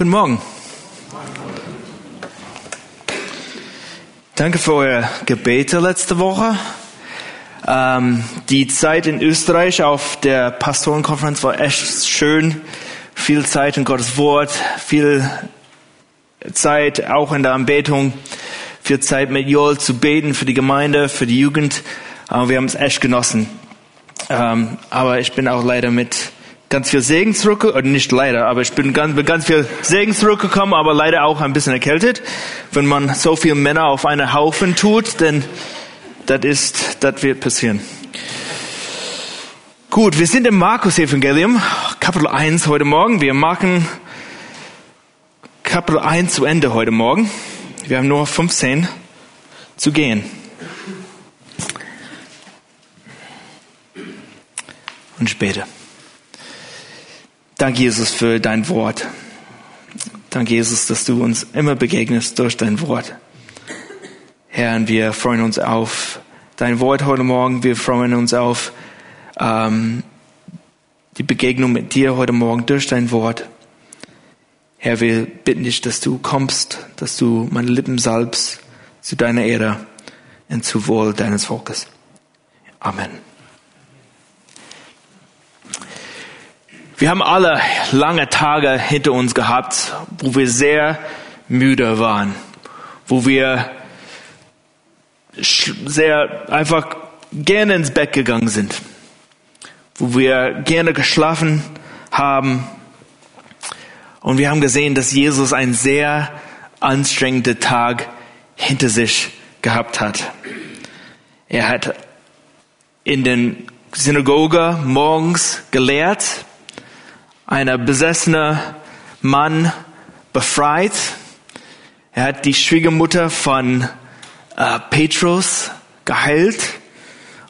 Guten Morgen. Danke für eure Gebete letzte Woche. Ähm, die Zeit in Österreich auf der Pastorenkonferenz war echt schön. Viel Zeit in Gottes Wort, viel Zeit auch in der Anbetung, viel Zeit mit Joel zu beten für die Gemeinde, für die Jugend. Aber wir haben es echt genossen. Ähm, aber ich bin auch leider mit ganz viel Segen zurückgekommen, oder nicht leider, aber ich bin ganz, mit ganz viel Segen zurückgekommen, aber leider auch ein bisschen erkältet. Wenn man so viele Männer auf einen Haufen tut, denn das ist, das wird passieren. Gut, wir sind im Markus-Evangelium, Kapitel 1 heute Morgen. Wir machen Kapitel 1 zu Ende heute Morgen. Wir haben nur 15 zu gehen. Und später. Danke, Jesus, für dein Wort. Danke, Jesus, dass du uns immer begegnest durch dein Wort. Herr, wir freuen uns auf dein Wort heute Morgen. Wir freuen uns auf ähm, die Begegnung mit dir heute Morgen durch dein Wort. Herr, wir bitten dich, dass du kommst, dass du meine Lippen salbst zu deiner Ehre und zu Wohl deines Volkes. Amen. Wir haben alle lange Tage hinter uns gehabt, wo wir sehr müde waren, wo wir sehr einfach gerne ins Bett gegangen sind, wo wir gerne geschlafen haben. Und wir haben gesehen, dass Jesus einen sehr anstrengenden Tag hinter sich gehabt hat. Er hat in den Synagoge morgens gelehrt, einer besessene Mann befreit. Er hat die Schwiegermutter von äh, Petrus geheilt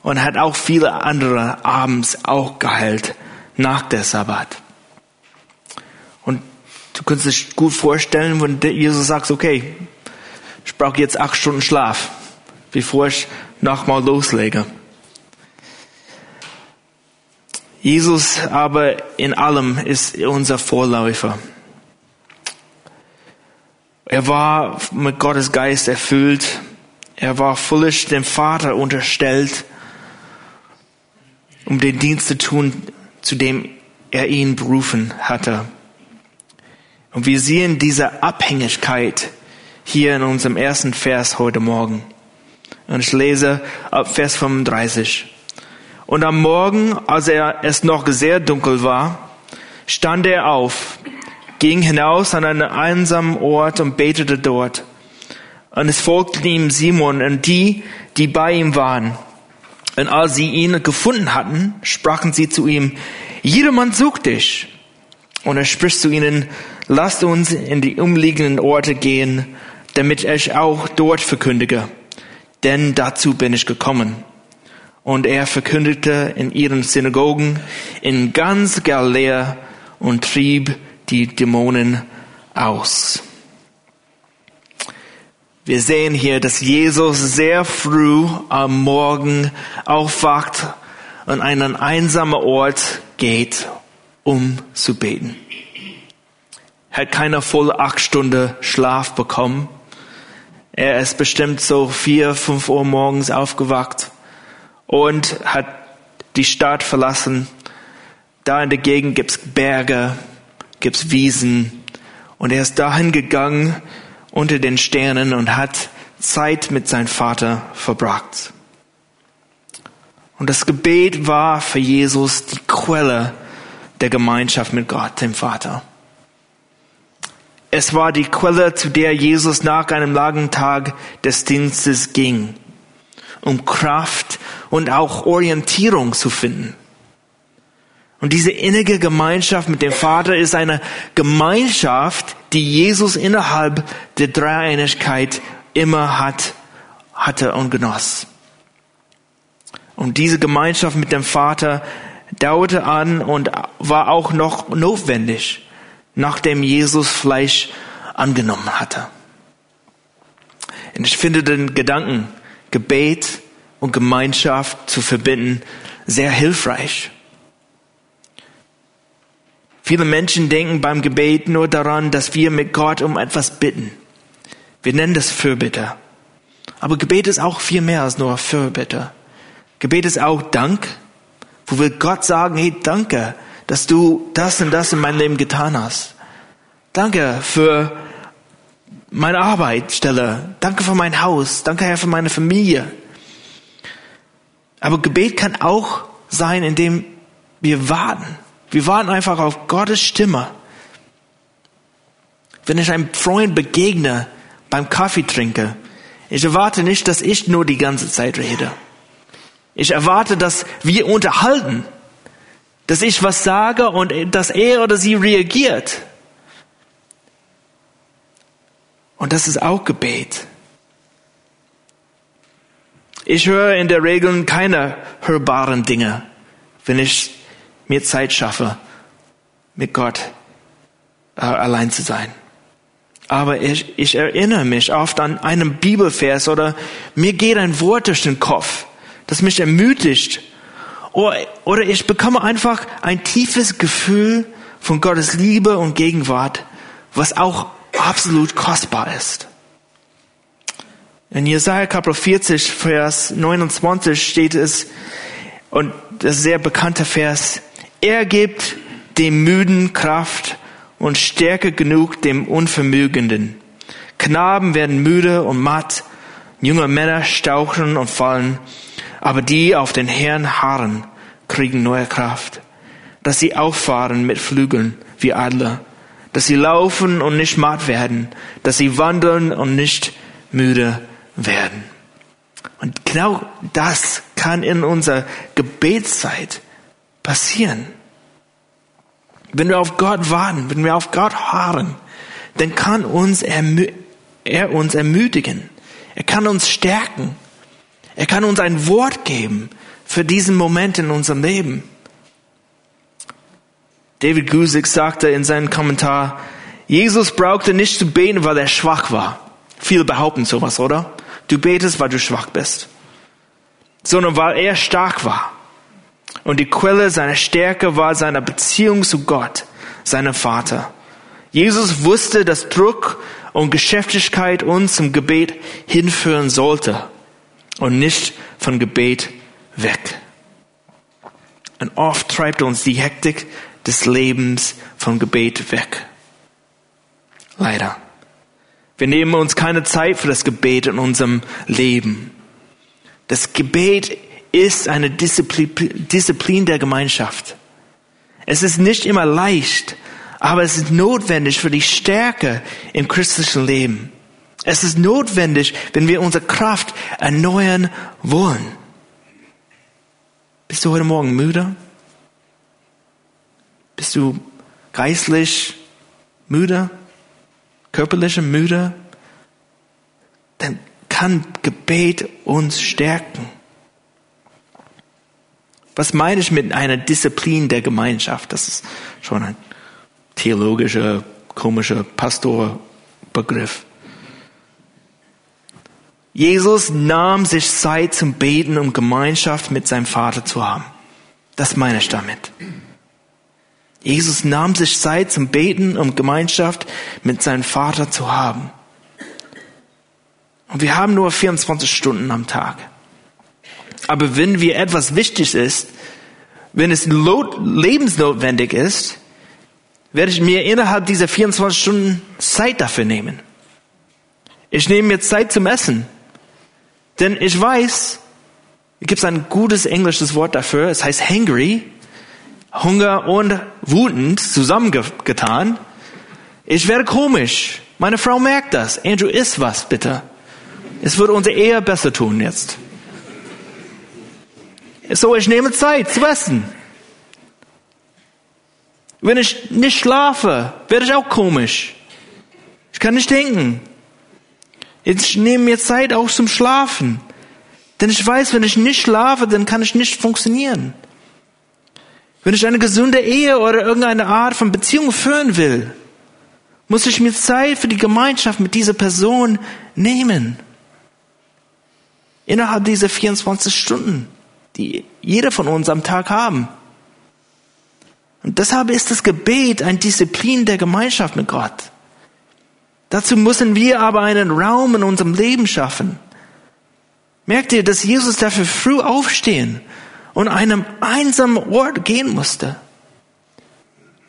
und hat auch viele andere abends auch geheilt nach der Sabbat. Und du kannst dich gut vorstellen, wenn Jesus sagt, okay, ich brauche jetzt acht Stunden Schlaf, bevor ich nochmal loslege. Jesus aber in allem ist unser Vorläufer. Er war mit Gottes Geist erfüllt. Er war völlig dem Vater unterstellt, um den Dienst zu tun, zu dem er ihn berufen hatte. Und wir sehen diese Abhängigkeit hier in unserem ersten Vers heute Morgen. Und ich lese ab Vers 35. Und am Morgen, als er es noch sehr dunkel war, stand er auf, ging hinaus an einen einsamen Ort und betete dort. Und es folgten ihm Simon und die, die bei ihm waren. Und als sie ihn gefunden hatten, sprachen sie zu ihm, jedermann sucht dich. Und er spricht zu ihnen, lasst uns in die umliegenden Orte gehen, damit ich auch dort verkündige. Denn dazu bin ich gekommen und er verkündete in ihren Synagogen in ganz Galiläa und trieb die Dämonen aus. Wir sehen hier, dass Jesus sehr früh am Morgen aufwacht und einen einsamen Ort geht, um zu beten. Er hat keine volle acht Stunden Schlaf bekommen. Er ist bestimmt so vier, fünf Uhr morgens aufgewacht und hat die Stadt verlassen. Da in der Gegend gibt's Berge, gibt's Wiesen und er ist dahin gegangen unter den Sternen und hat Zeit mit seinem Vater verbracht. Und das Gebet war für Jesus die Quelle der Gemeinschaft mit Gott, dem Vater. Es war die Quelle, zu der Jesus nach einem langen Tag des Dienstes ging, um Kraft und auch Orientierung zu finden. Und diese innige Gemeinschaft mit dem Vater ist eine Gemeinschaft, die Jesus innerhalb der Dreieinigkeit immer hat, hatte und genoss. Und diese Gemeinschaft mit dem Vater dauerte an und war auch noch notwendig, nachdem Jesus Fleisch angenommen hatte. Und ich finde den Gedanken, Gebet und Gemeinschaft zu verbinden, sehr hilfreich. Viele Menschen denken beim Gebet nur daran, dass wir mit Gott um etwas bitten. Wir nennen das Fürbitte. Aber Gebet ist auch viel mehr als nur Fürbitte. Gebet ist auch Dank, wo wir Gott sagen, hey, danke, dass du das und das in meinem Leben getan hast. Danke für meine Arbeitsstelle. Danke für mein Haus. Danke, Herr, für meine Familie. Aber Gebet kann auch sein, indem wir warten. Wir warten einfach auf Gottes Stimme. Wenn ich einem Freund begegne, beim Kaffee trinke, ich erwarte nicht, dass ich nur die ganze Zeit rede. Ich erwarte, dass wir unterhalten, dass ich was sage und dass er oder sie reagiert. Und das ist auch Gebet. Ich höre in der Regel keine hörbaren Dinge, wenn ich mir Zeit schaffe, mit Gott äh, allein zu sein. Aber ich, ich erinnere mich oft an einen Bibelvers oder mir geht ein Wort durch den Kopf, das mich ermutigt. Oder, oder ich bekomme einfach ein tiefes Gefühl von Gottes Liebe und Gegenwart, was auch absolut kostbar ist. In Jesaja Kapitel 40, Vers 29 steht es, und das ist sehr bekannte Vers, er gibt dem Müden Kraft und Stärke genug dem Unvermögenden. Knaben werden müde und matt, junge Männer stauchen und fallen, aber die auf den Herrn harren, kriegen neue Kraft, dass sie auffahren mit Flügeln wie Adler, dass sie laufen und nicht matt werden, dass sie wandeln und nicht müde werden. Und genau das kann in unserer Gebetszeit passieren. Wenn wir auf Gott warten, wenn wir auf Gott harren, dann kann uns er uns ermutigen. Er kann uns stärken. Er kann uns ein Wort geben für diesen Moment in unserem Leben. David Gusick sagte in seinem Kommentar, Jesus brauchte nicht zu beten, weil er schwach war. Viele behaupten sowas, oder? Du betest, weil du schwach bist. Sondern weil er stark war. Und die Quelle seiner Stärke war seine Beziehung zu Gott, seinem Vater. Jesus wusste, dass Druck und Geschäftigkeit uns zum Gebet hinführen sollte und nicht von Gebet weg. Und oft treibt uns die Hektik des Lebens vom Gebet weg. Leider. Wir nehmen uns keine Zeit für das Gebet in unserem Leben. Das Gebet ist eine Disziplin, der Gemeinschaft. Es ist nicht immer leicht, aber es ist notwendig für die Stärke im christlichen Leben. Es ist notwendig, wenn wir unsere Kraft erneuern wollen. Bist du heute Morgen müde? Bist du geistlich müde? Körperlich müde? Dann kann Gebet uns stärken. Was meine ich mit einer Disziplin der Gemeinschaft? Das ist schon ein theologischer, komischer Pastorbegriff. Jesus nahm sich Zeit zum Beten, um Gemeinschaft mit seinem Vater zu haben. Das meine ich damit. Jesus nahm sich Zeit zum Beten, um Gemeinschaft mit seinem Vater zu haben. Und wir haben nur 24 Stunden am Tag. Aber wenn wir etwas wichtig ist, wenn es lebensnotwendig ist, werde ich mir innerhalb dieser 24 Stunden Zeit dafür nehmen. Ich nehme mir Zeit zum Essen. Denn ich weiß, es gibt ein gutes englisches Wort dafür, es heißt hangry, Hunger und wutend zusammengetan. Ich werde komisch. Meine Frau merkt das. Andrew, isst was, bitte. Es wird unsere Ehe besser tun jetzt. So, ich nehme Zeit zu essen. Wenn ich nicht schlafe, werde ich auch komisch. Ich kann nicht denken. Ich nehme mir Zeit auch zum Schlafen. Denn ich weiß, wenn ich nicht schlafe, dann kann ich nicht funktionieren. Wenn ich eine gesunde Ehe oder irgendeine Art von Beziehung führen will, muss ich mir Zeit für die Gemeinschaft mit dieser Person nehmen. Innerhalb dieser 24 Stunden die jeder von uns am Tag haben. Und deshalb ist das Gebet ein Disziplin der Gemeinschaft mit Gott. Dazu müssen wir aber einen Raum in unserem Leben schaffen. Merkt ihr, dass Jesus dafür früh aufstehen und einem einsamen Ort gehen musste?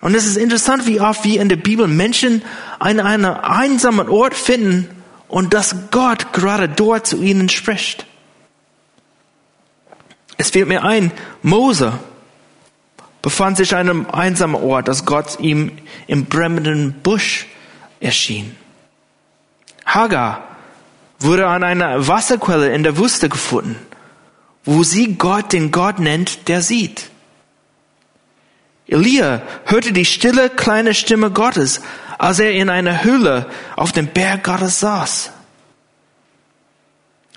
Und es ist interessant, wie oft wir in der Bibel Menschen an einem einsamen Ort finden und dass Gott gerade dort zu ihnen spricht. Es fällt mir ein, Mose befand sich an einem einsamen Ort, dass Gott ihm im brennenden Busch erschien. Hagar wurde an einer Wasserquelle in der Wüste gefunden, wo sie Gott den Gott nennt, der sieht. Elia hörte die stille kleine Stimme Gottes, als er in einer Höhle auf dem Berg Gottes saß.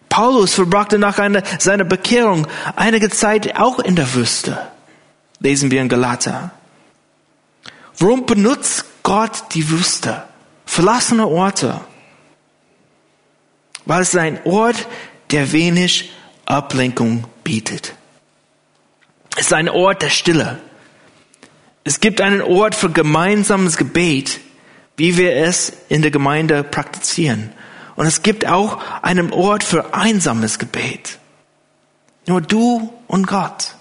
Paulus verbrachte nach einer, seiner Bekehrung einige Zeit auch in der Wüste. Lesen wir in Galater. Warum benutzt Gott die Wüste? Verlassene Orte. Weil es ein Ort, der wenig Ablenkung bietet. Es ist ein Ort der Stille. Es gibt einen Ort für gemeinsames Gebet, wie wir es in der Gemeinde praktizieren. Und es gibt auch einen Ort für einsames Gebet. Nur du und Gott.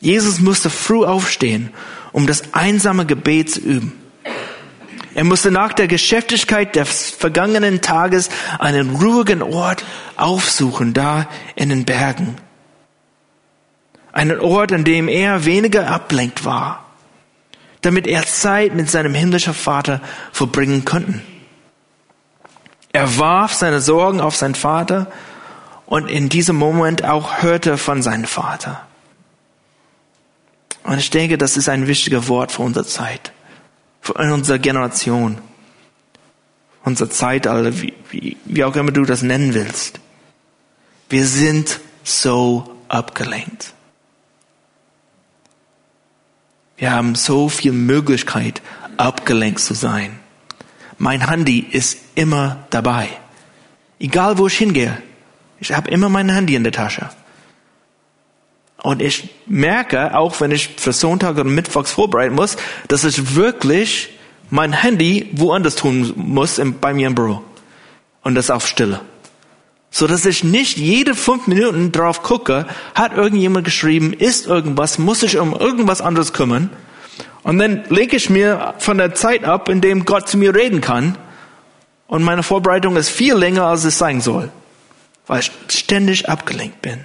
Jesus musste früh aufstehen, um das einsame Gebet zu üben. Er musste nach der Geschäftigkeit des vergangenen Tages einen ruhigen Ort aufsuchen, da in den Bergen. Einen Ort, an dem er weniger ablenkt war, damit er Zeit mit seinem himmlischen Vater verbringen konnte. Er warf seine Sorgen auf seinen Vater und in diesem Moment auch hörte von seinem Vater. Und ich denke, das ist ein wichtiges Wort für unsere Zeit, für unsere Generation, unser Zeitalter, wie, wie, wie auch immer du das nennen willst. Wir sind so abgelenkt. Wir haben so viel Möglichkeit, abgelenkt zu sein. Mein Handy ist immer dabei. Egal wo ich hingehe. Ich habe immer mein Handy in der Tasche. Und ich merke, auch wenn ich für Sonntag oder Mittwochs vorbereiten muss, dass ich wirklich mein Handy woanders tun muss bei mir im Büro. Und das auf Stille. So dass ich nicht jede fünf Minuten drauf gucke, hat irgendjemand geschrieben, ist irgendwas, muss ich um irgendwas anderes kümmern. Und dann lege ich mir von der Zeit ab, in dem Gott zu mir reden kann. Und meine Vorbereitung ist viel länger, als es sein soll, weil ich ständig abgelenkt bin.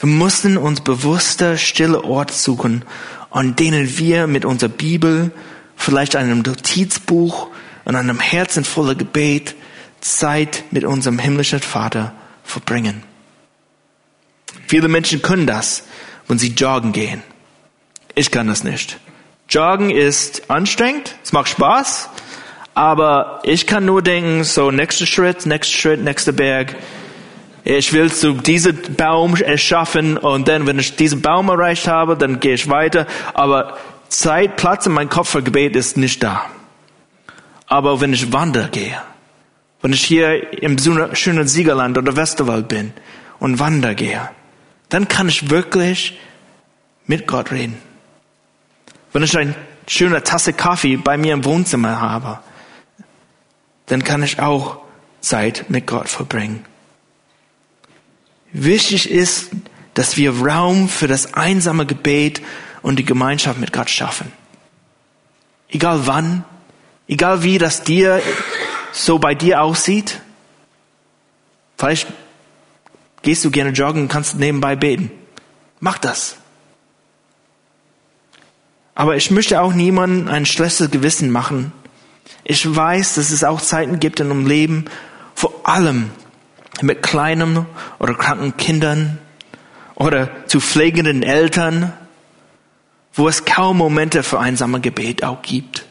Wir mussten uns bewusster stille Orte suchen, an denen wir mit unserer Bibel, vielleicht einem Notizbuch und einem Herzen voller Gebet Zeit mit unserem himmlischen Vater verbringen. Viele Menschen können das, wenn sie joggen gehen. Ich kann das nicht. Joggen ist anstrengend, es macht Spaß, aber ich kann nur denken, so nächster Schritt, nächster Schritt, nächster Berg. Ich will zu diesem Baum erschaffen und dann, wenn ich diesen Baum erreicht habe, dann gehe ich weiter. Aber Zeit, Platz in meinem Kopf für Gebet ist nicht da. Aber wenn ich wandere gehe, wenn ich hier im schönen Siegerland oder Westerwald bin und wandere gehe, dann kann ich wirklich mit Gott reden. Wenn ich eine schöne Tasse Kaffee bei mir im Wohnzimmer habe, dann kann ich auch Zeit mit Gott verbringen. Wichtig ist, dass wir Raum für das einsame Gebet und die Gemeinschaft mit Gott schaffen. Egal wann, egal wie das dir so bei dir aussieht. Vielleicht gehst du gerne joggen und kannst nebenbei beten. Mach das. Aber ich möchte auch niemandem ein schlechtes Gewissen machen. Ich weiß, dass es auch Zeiten gibt in unserem Leben, vor allem mit kleinen oder kranken Kindern oder zu pflegenden Eltern, wo es kaum Momente für einsame Gebet auch gibt.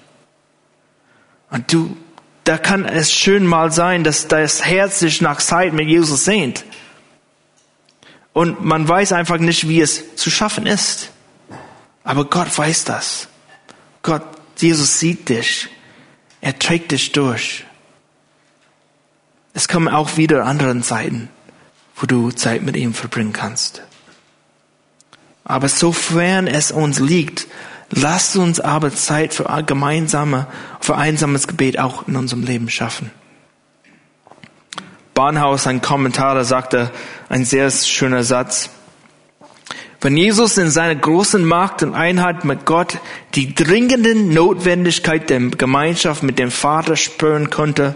Und du, da kann es schön mal sein, dass das Herz sich nach Zeit mit Jesus sehnt. Und man weiß einfach nicht, wie es zu schaffen ist. Aber Gott weiß das. Gott, Jesus sieht dich. Er trägt dich durch. Es kommen auch wieder andere Zeiten, wo du Zeit mit ihm verbringen kannst. Aber sofern es uns liegt, lasst uns aber Zeit für gemeinsame, für einsames Gebet auch in unserem Leben schaffen. Barnhaus, ein Kommentar, sagte ein sehr schöner Satz. Wenn Jesus in seiner großen Macht und Einheit mit Gott die dringende Notwendigkeit der Gemeinschaft mit dem Vater spüren konnte,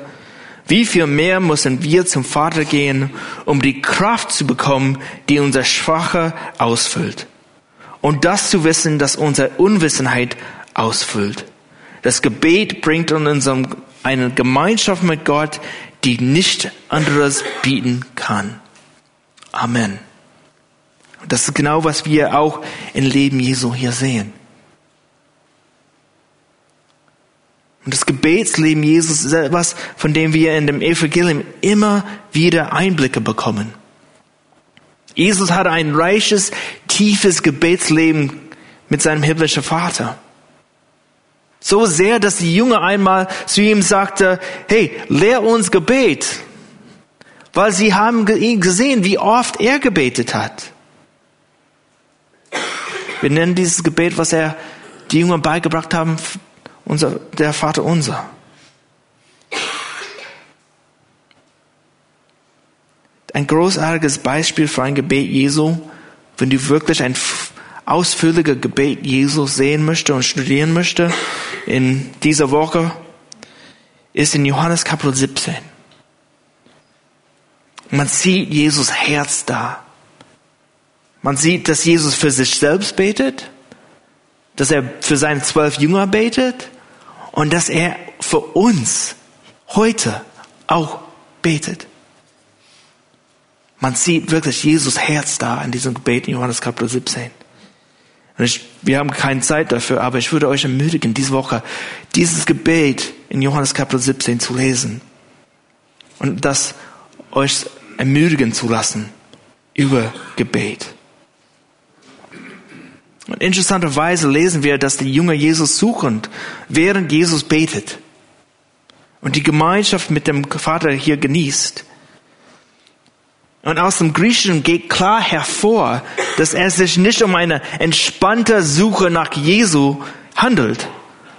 wie viel mehr müssen wir zum Vater gehen, um die Kraft zu bekommen, die unser Schwache ausfüllt. Und das zu wissen, dass unsere Unwissenheit ausfüllt. Das Gebet bringt uns eine Gemeinschaft mit Gott, die nicht anderes bieten kann. Amen. Das ist genau, was wir auch im Leben Jesu hier sehen. Und das Gebetsleben Jesus ist etwas, von dem wir in dem Evangelium immer wieder Einblicke bekommen. Jesus hatte ein reiches, tiefes Gebetsleben mit seinem himmlischen Vater. So sehr, dass die Jünger einmal zu ihm sagte, hey, lehr uns Gebet. Weil sie haben gesehen, wie oft er gebetet hat. Wir nennen dieses Gebet, was er die Jünger beigebracht haben, unser, der Vater unser. Ein großartiges Beispiel für ein Gebet Jesu, wenn du wirklich ein ausführlicher Gebet Jesus sehen möchte und studieren möchte in dieser Woche, ist in Johannes Kapitel 17. Man sieht Jesus Herz da. Man sieht, dass Jesus für sich selbst betet, dass er für seine zwölf Jünger betet und dass er für uns heute auch betet. Man sieht wirklich Jesus Herz da in diesem Gebet in Johannes Kapitel 17. Und ich, wir haben keine Zeit dafür, aber ich würde euch ermutigen, diese Woche dieses Gebet in Johannes Kapitel 17 zu lesen und das euch ermutigen zu lassen über Gebet. Und interessanterweise lesen wir, dass die Jünger Jesus suchen, während Jesus betet und die Gemeinschaft mit dem Vater hier genießt. Und aus dem Griechischen geht klar hervor, dass es sich nicht um eine entspannte Suche nach Jesu handelt,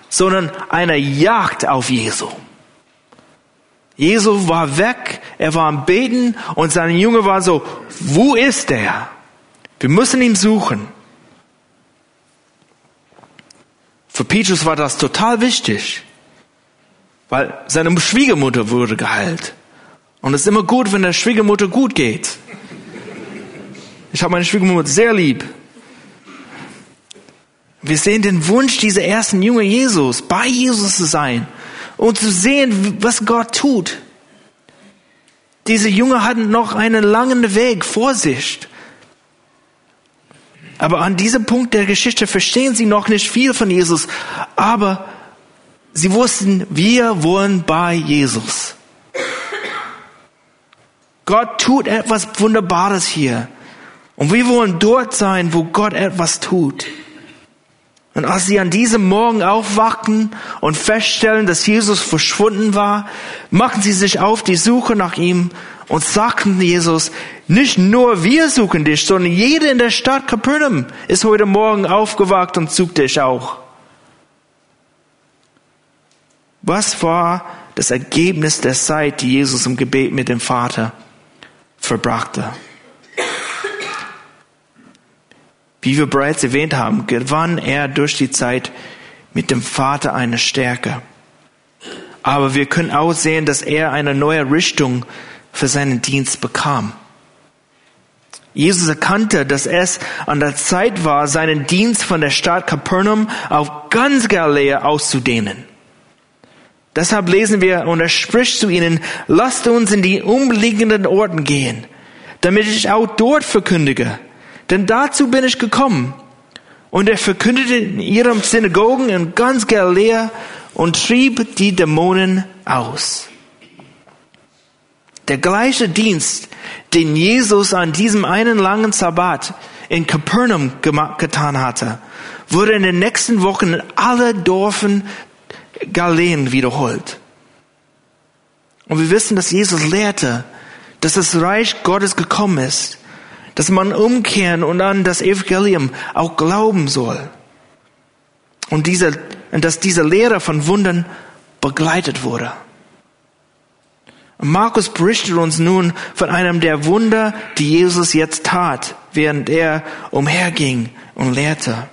sondern eine Jagd auf Jesu. Jesu war weg, er war am Beten und seine Junge war so, wo ist er? Wir müssen ihn suchen. Für Petrus war das total wichtig, weil seine Schwiegermutter wurde geheilt. Und es ist immer gut, wenn der Schwiegermutter gut geht. Ich habe meine Schwiegermutter sehr lieb. Wir sehen den Wunsch dieser ersten Jünger Jesus, bei Jesus zu sein und zu sehen, was Gott tut. Diese Jünger hatten noch einen langen Weg vor sich. Aber an diesem Punkt der Geschichte verstehen sie noch nicht viel von Jesus. Aber sie wussten, wir wollen bei Jesus. Gott tut etwas Wunderbares hier. Und wir wollen dort sein, wo Gott etwas tut. Und als sie an diesem Morgen aufwachten und feststellen, dass Jesus verschwunden war, machten sie sich auf die Suche nach ihm und sagten Jesus, nicht nur wir suchen dich, sondern jeder in der Stadt Kapernaum ist heute Morgen aufgewacht und sucht dich auch. Was war das Ergebnis der Zeit, die Jesus im Gebet mit dem Vater verbrachte. Wie wir bereits erwähnt haben, gewann er durch die Zeit mit dem Vater eine Stärke. Aber wir können auch sehen, dass er eine neue Richtung für seinen Dienst bekam. Jesus erkannte, dass es an der Zeit war, seinen Dienst von der Stadt Capernaum auf ganz Galiläa auszudehnen. Deshalb lesen wir, und er spricht zu ihnen, lasst uns in die umliegenden Orten gehen, damit ich auch dort verkündige. Denn dazu bin ich gekommen. Und er verkündete in ihrem Synagogen in ganz Galiläa und trieb die Dämonen aus. Der gleiche Dienst, den Jesus an diesem einen langen Sabbat in Capernaum getan hatte, wurde in den nächsten Wochen in alle Dörfern Galiläen wiederholt. Und wir wissen, dass Jesus lehrte, dass das Reich Gottes gekommen ist, dass man umkehren und an das Evangelium auch glauben soll. Und, diese, und dass diese Lehre von Wundern begleitet wurde. Markus berichtet uns nun von einem der Wunder, die Jesus jetzt tat, während er umherging und lehrte.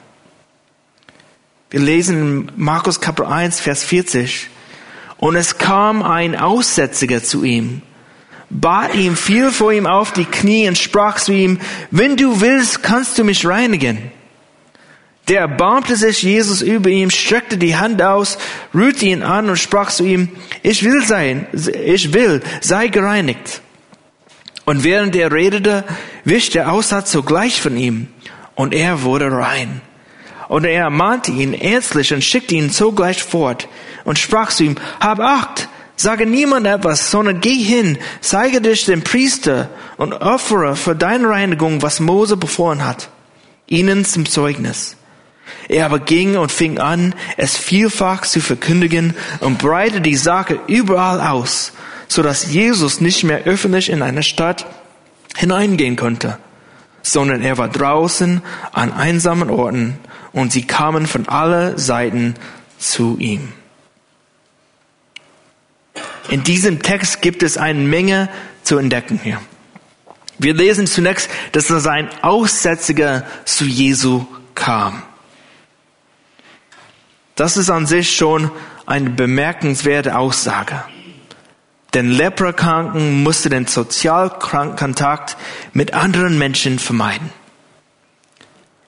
Wir lesen in Markus Kapitel 1, Vers 40. Und es kam ein Aussätziger zu ihm, bat ihm, fiel vor ihm auf die Knie und sprach zu ihm, wenn du willst, kannst du mich reinigen. Der erbarmte sich Jesus über ihm, streckte die Hand aus, rührte ihn an und sprach zu ihm, ich will sein, ich will, sei gereinigt. Und während er redete, wischte der Aussatz sogleich von ihm, und er wurde rein. Und er ermahnte ihn ernstlich und schickte ihn sogleich fort und sprach zu ihm, hab Acht, sage niemand etwas, sondern geh hin, zeige dich dem Priester und opfere für deine Reinigung, was Mose befohlen hat, ihnen zum Zeugnis. Er aber ging und fing an, es vielfach zu verkündigen und breitete die Sache überall aus, so dass Jesus nicht mehr öffentlich in eine Stadt hineingehen konnte, sondern er war draußen an einsamen Orten und sie kamen von alle Seiten zu ihm. In diesem Text gibt es eine Menge zu entdecken hier. Wir lesen zunächst, dass es ein Aussätziger zu Jesu kam. Das ist an sich schon eine bemerkenswerte Aussage. Denn Leprakranken musste den Sozialkontakt mit anderen Menschen vermeiden.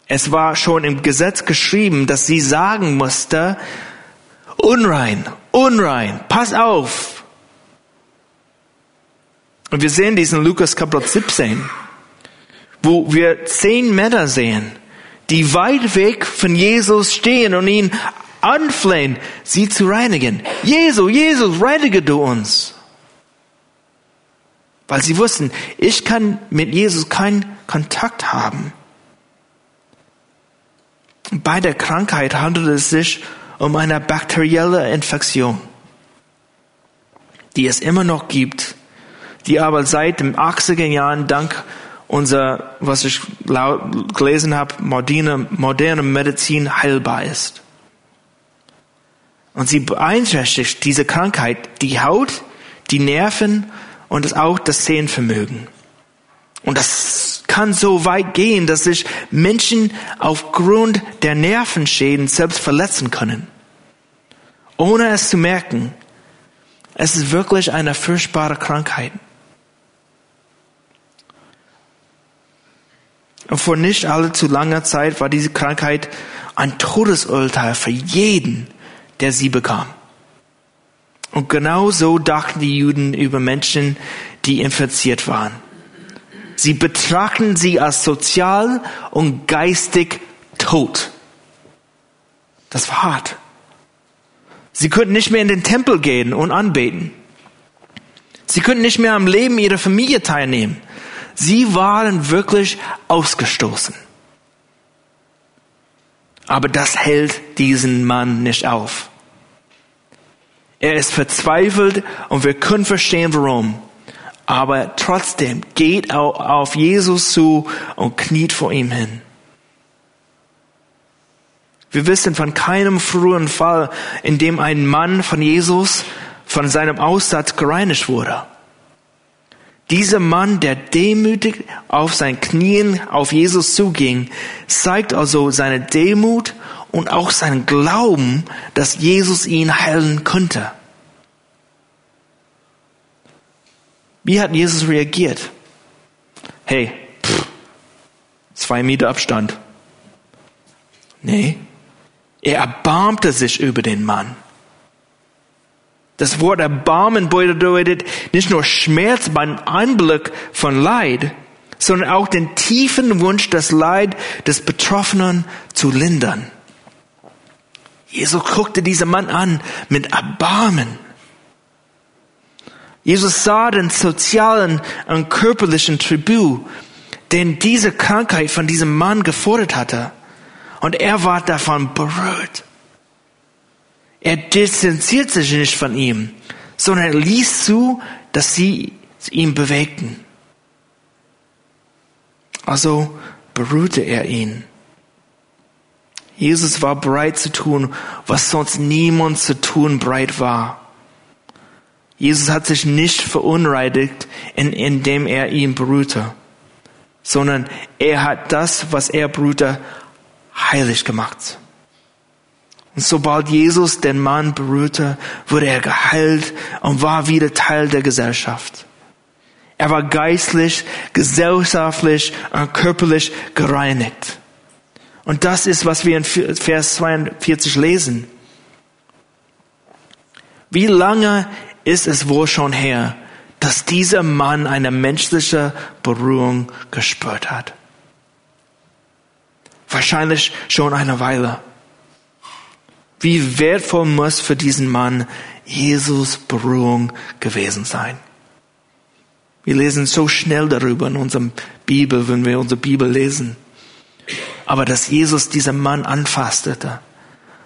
Es war schon im Gesetz geschrieben, dass sie sagen musste, unrein, unrein, pass auf. Und wir sehen diesen Lukas Kapitel 17, wo wir zehn Männer sehen, die weit weg von Jesus stehen und ihn anflehen, sie zu reinigen. Jesus, Jesus, reinige du uns. Weil sie wussten, ich kann mit Jesus keinen Kontakt haben. Bei der Krankheit handelt es sich um eine bakterielle Infektion, die es immer noch gibt, die aber seit den 80er Jahren dank unserer, was ich gelesen habe, moderne, moderne Medizin heilbar ist. Und sie beeinträchtigt diese Krankheit die Haut, die Nerven und auch das Sehenvermögen. Und das kann so weit gehen, dass sich Menschen aufgrund der Nervenschäden selbst verletzen können. Ohne es zu merken. Es ist wirklich eine furchtbare Krankheit. Und vor nicht allzu langer Zeit war diese Krankheit ein Todesurteil für jeden, der sie bekam. Und genau so dachten die Juden über Menschen, die infiziert waren. Sie betrachten sie als sozial und geistig tot. Das war hart. Sie könnten nicht mehr in den Tempel gehen und anbeten. Sie könnten nicht mehr am Leben ihrer Familie teilnehmen. Sie waren wirklich ausgestoßen. Aber das hält diesen Mann nicht auf. Er ist verzweifelt und wir können verstehen, warum. Aber trotzdem geht er auf Jesus zu und kniet vor ihm hin. Wir wissen von keinem früheren Fall, in dem ein Mann von Jesus von seinem Aussatz gereinigt wurde. Dieser Mann, der demütig auf seinen Knien auf Jesus zuging, zeigt also seine Demut und auch seinen Glauben, dass Jesus ihn heilen könnte. Wie hat Jesus reagiert? Hey, pff, zwei Meter Abstand. Nee, er erbarmte sich über den Mann. Das Wort Erbarmen bedeutet nicht nur Schmerz beim Anblick von Leid, sondern auch den tiefen Wunsch, das Leid des Betroffenen zu lindern. Jesus guckte diesen Mann an mit Erbarmen. Jesus sah den sozialen und körperlichen Tribut, den diese Krankheit von diesem Mann gefordert hatte. Und er war davon berührt. Er distanziert sich nicht von ihm, sondern er ließ zu, dass sie ihn bewegten. Also berührte er ihn. Jesus war bereit zu tun, was sonst niemand zu tun bereit war. Jesus hat sich nicht verunreinigt, indem er ihn berührte, sondern er hat das, was er berührte, heilig gemacht. Und sobald Jesus den Mann berührte, wurde er geheilt und war wieder Teil der Gesellschaft. Er war geistlich, gesellschaftlich und körperlich gereinigt. Und das ist, was wir in Vers 42 lesen. Wie lange ist es wohl schon her, dass dieser Mann eine menschliche Berührung gespürt hat? Wahrscheinlich schon eine Weile. Wie wertvoll muss für diesen Mann Jesus Berührung gewesen sein? Wir lesen so schnell darüber in unserer Bibel, wenn wir unsere Bibel lesen. Aber dass Jesus diesen Mann anfastete,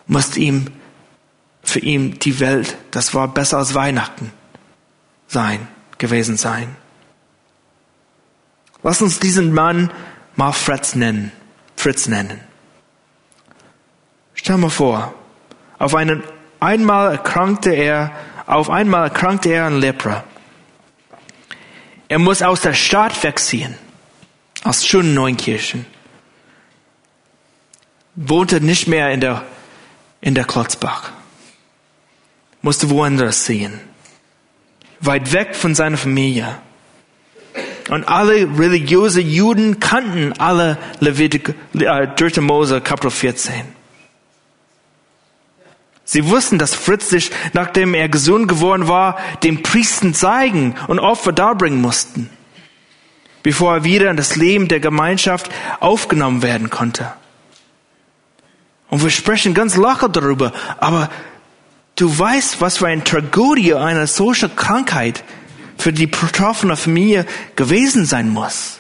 musste ihm für ihn die Welt, das war besser als Weihnachten sein, gewesen sein. Lass uns diesen Mann mal Fritz nennen, Fritz nennen. Stell mal vor, auf einen einmal erkrankte er, auf einmal erkrankte er an Lepra. Er muss aus der Stadt wegziehen, aus schönen Neunkirchen wohnte nicht mehr in der, in der Klotzbach. Musste woanders ziehen. Weit weg von seiner Familie. Und alle religiöse Juden kannten alle Levitik, äh, 3. Mose, Kapitel 14. Sie wussten, dass Fritz sich, nachdem er gesund geworden war, dem Priestern zeigen und Opfer darbringen mussten, bevor er wieder in das Leben der Gemeinschaft aufgenommen werden konnte. Und wir sprechen ganz locker darüber. Aber du weißt, was für eine Tragödie eine solche Krankheit für die betroffene Familie gewesen sein muss.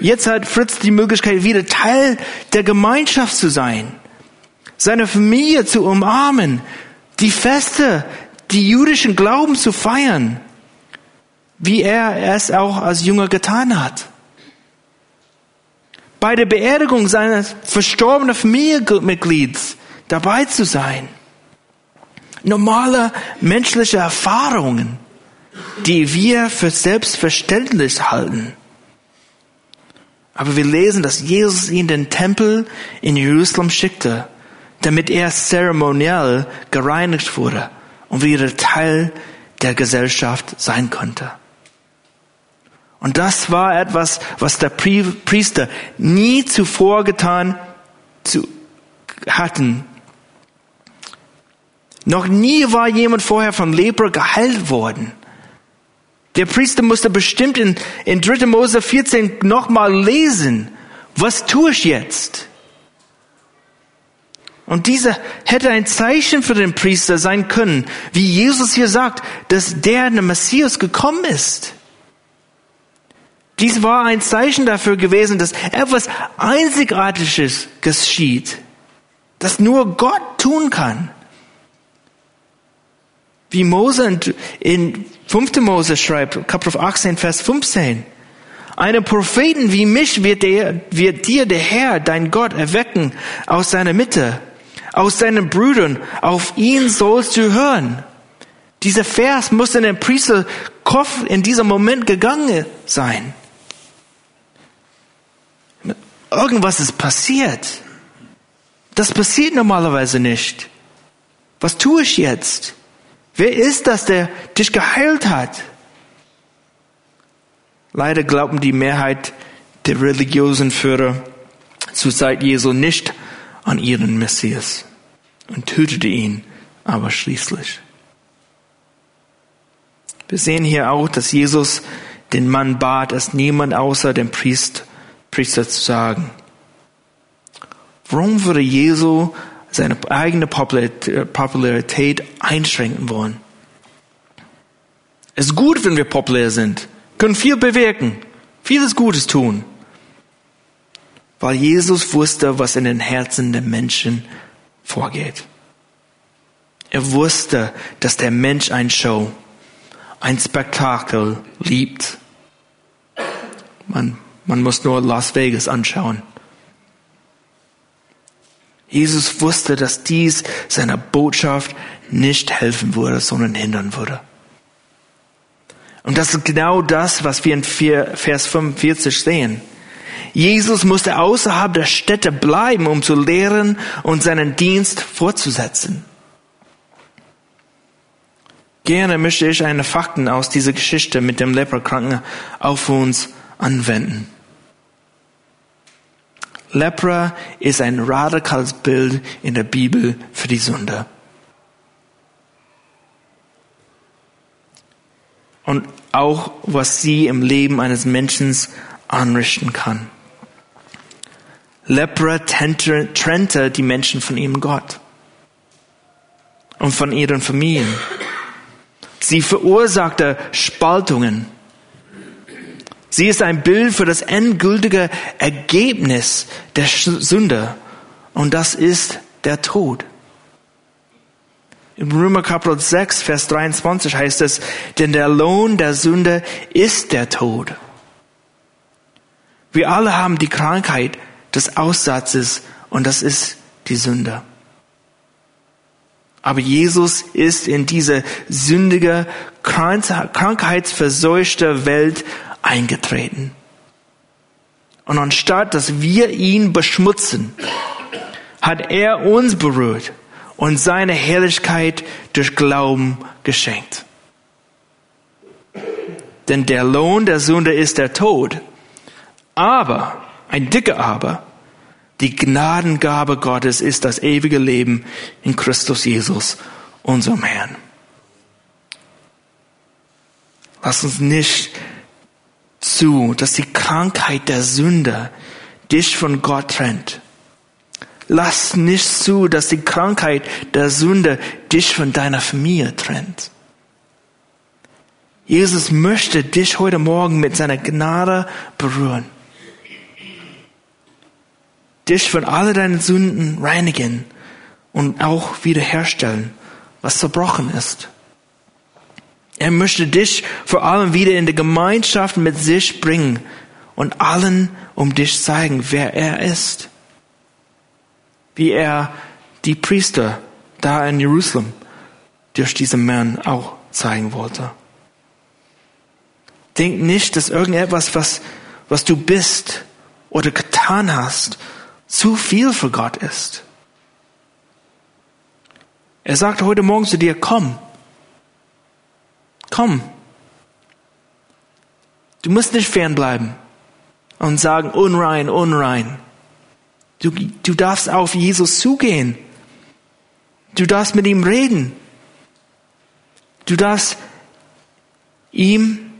Jetzt hat Fritz die Möglichkeit, wieder Teil der Gemeinschaft zu sein, seine Familie zu umarmen, die Feste, die jüdischen Glauben zu feiern, wie er es auch als Jünger getan hat bei der Beerdigung seines verstorbenen Familienmitglieds dabei zu sein. Normale menschliche Erfahrungen, die wir für selbstverständlich halten. Aber wir lesen, dass Jesus ihn den Tempel in Jerusalem schickte, damit er zeremoniell gereinigt wurde und wieder Teil der Gesellschaft sein konnte. Und das war etwas, was der Priester nie zuvor getan zu, hatten. Noch nie war jemand vorher von Lepra geheilt worden. Der Priester musste bestimmt in, in 3. Mose 14 nochmal lesen. Was tue ich jetzt? Und dieser hätte ein Zeichen für den Priester sein können, wie Jesus hier sagt, dass der, der Messias gekommen ist. Dies war ein Zeichen dafür gewesen, dass etwas Einzigartiges geschieht, das nur Gott tun kann. Wie Mose in 5. Mose schreibt, Kapitel 18, Vers 15. Einen Propheten wie mich wird, der, wird dir der Herr, dein Gott, erwecken aus seiner Mitte, aus seinen Brüdern. Auf ihn sollst du hören. Dieser Vers muss in den Priester Kopf in diesem Moment gegangen sein. Irgendwas ist passiert. Das passiert normalerweise nicht. Was tue ich jetzt? Wer ist das, der dich geheilt hat? Leider glauben die Mehrheit der religiösen Führer zur Zeit Jesu nicht an ihren Messias und tötete ihn aber schließlich. Wir sehen hier auch, dass Jesus den Mann bat, es niemand außer dem Priester Priester zu sagen. Warum würde Jesu seine eigene Popularität einschränken wollen? Es ist gut, wenn wir populär sind, können viel bewirken, vieles Gutes tun. Weil Jesus wusste, was in den Herzen der Menschen vorgeht. Er wusste, dass der Mensch ein Show, ein Spektakel liebt. Man Man muss nur Las Vegas anschauen. Jesus wusste, dass dies seiner Botschaft nicht helfen würde, sondern hindern würde. Und das ist genau das, was wir in Vers 45 sehen. Jesus musste außerhalb der Städte bleiben, um zu lehren und seinen Dienst fortzusetzen. Gerne möchte ich eine Fakten aus dieser Geschichte mit dem Leprakranken auf uns anwenden. Lepra ist ein radikales Bild in der Bibel für die Sünde. Und auch, was sie im Leben eines Menschen anrichten kann. Lepra trennte die Menschen von ihrem Gott und von ihren Familien. Sie verursachte Spaltungen. Sie ist ein Bild für das endgültige Ergebnis der Sünde und das ist der Tod. Im Römer Kapitel 6, Vers 23 heißt es, denn der Lohn der Sünde ist der Tod. Wir alle haben die Krankheit des Aussatzes und das ist die Sünde. Aber Jesus ist in diese sündige, krankheitsverseuchte Welt eingetreten. Und anstatt, dass wir ihn beschmutzen, hat er uns berührt und seine Herrlichkeit durch Glauben geschenkt. Denn der Lohn der Sünde ist der Tod. Aber, ein dicker Aber, die Gnadengabe Gottes ist das ewige Leben in Christus Jesus, unserem Herrn. Lass uns nicht zu, dass die Krankheit der Sünde dich von Gott trennt. Lass nicht zu, dass die Krankheit der Sünde dich von deiner Familie trennt. Jesus möchte dich heute Morgen mit seiner Gnade berühren dich von all deinen Sünden reinigen und auch wiederherstellen, was zerbrochen ist. Er möchte dich vor allem wieder in die Gemeinschaft mit sich bringen und allen um dich zeigen, wer er ist. Wie er die Priester da in Jerusalem durch diesen Mann auch zeigen wollte. Denk nicht, dass irgendetwas, was, was du bist oder getan hast, zu viel für Gott ist. Er sagt heute Morgen zu dir, komm, komm. Du musst nicht fernbleiben und sagen, unrein, unrein. Du, du darfst auf Jesus zugehen. Du darfst mit ihm reden. Du darfst ihm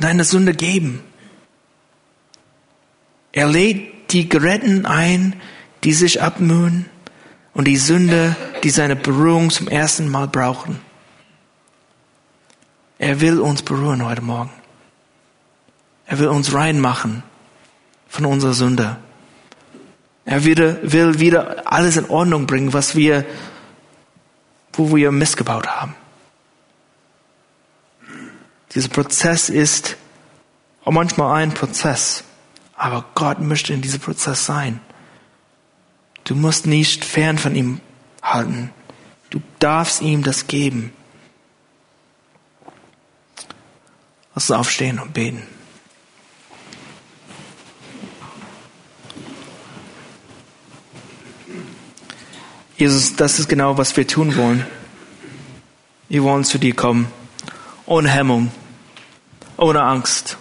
deine Sünde geben. Er lädt die Geretten ein, die sich abmühen und die Sünde, die seine Berührung zum ersten Mal brauchen. Er will uns berühren heute Morgen. Er will uns reinmachen von unserer Sünde. Er will wieder alles in Ordnung bringen, was wir, wo wir missgebaut haben. Dieser Prozess ist auch manchmal ein Prozess. Aber Gott möchte in diesem Prozess sein. Du musst nicht fern von ihm halten. Du darfst ihm das geben. Lass uns aufstehen und beten. Jesus, das ist genau, was wir tun wollen. Wir wollen zu dir kommen, ohne Hemmung, ohne Angst,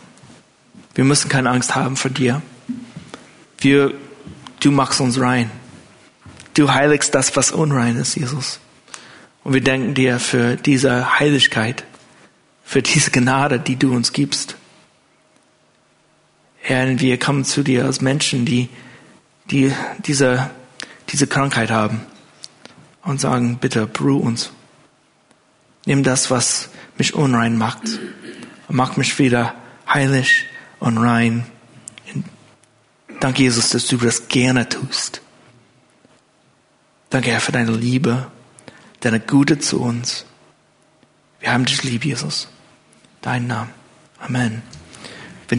wir müssen keine Angst haben vor dir. Wir, du machst uns rein. Du heiligst das, was unrein ist, Jesus. Und wir danken dir für diese Heiligkeit, für diese Gnade, die du uns gibst. Herr, wir kommen zu dir als Menschen, die, die diese, diese Krankheit haben und sagen, bitte, beruh uns. Nimm das, was mich unrein macht und mach mich wieder heilig und rein. Danke, Jesus, dass du das gerne tust. Danke, Herr, für deine Liebe, deine Gute zu uns. Wir haben dich lieb, Jesus. Dein Name. Amen.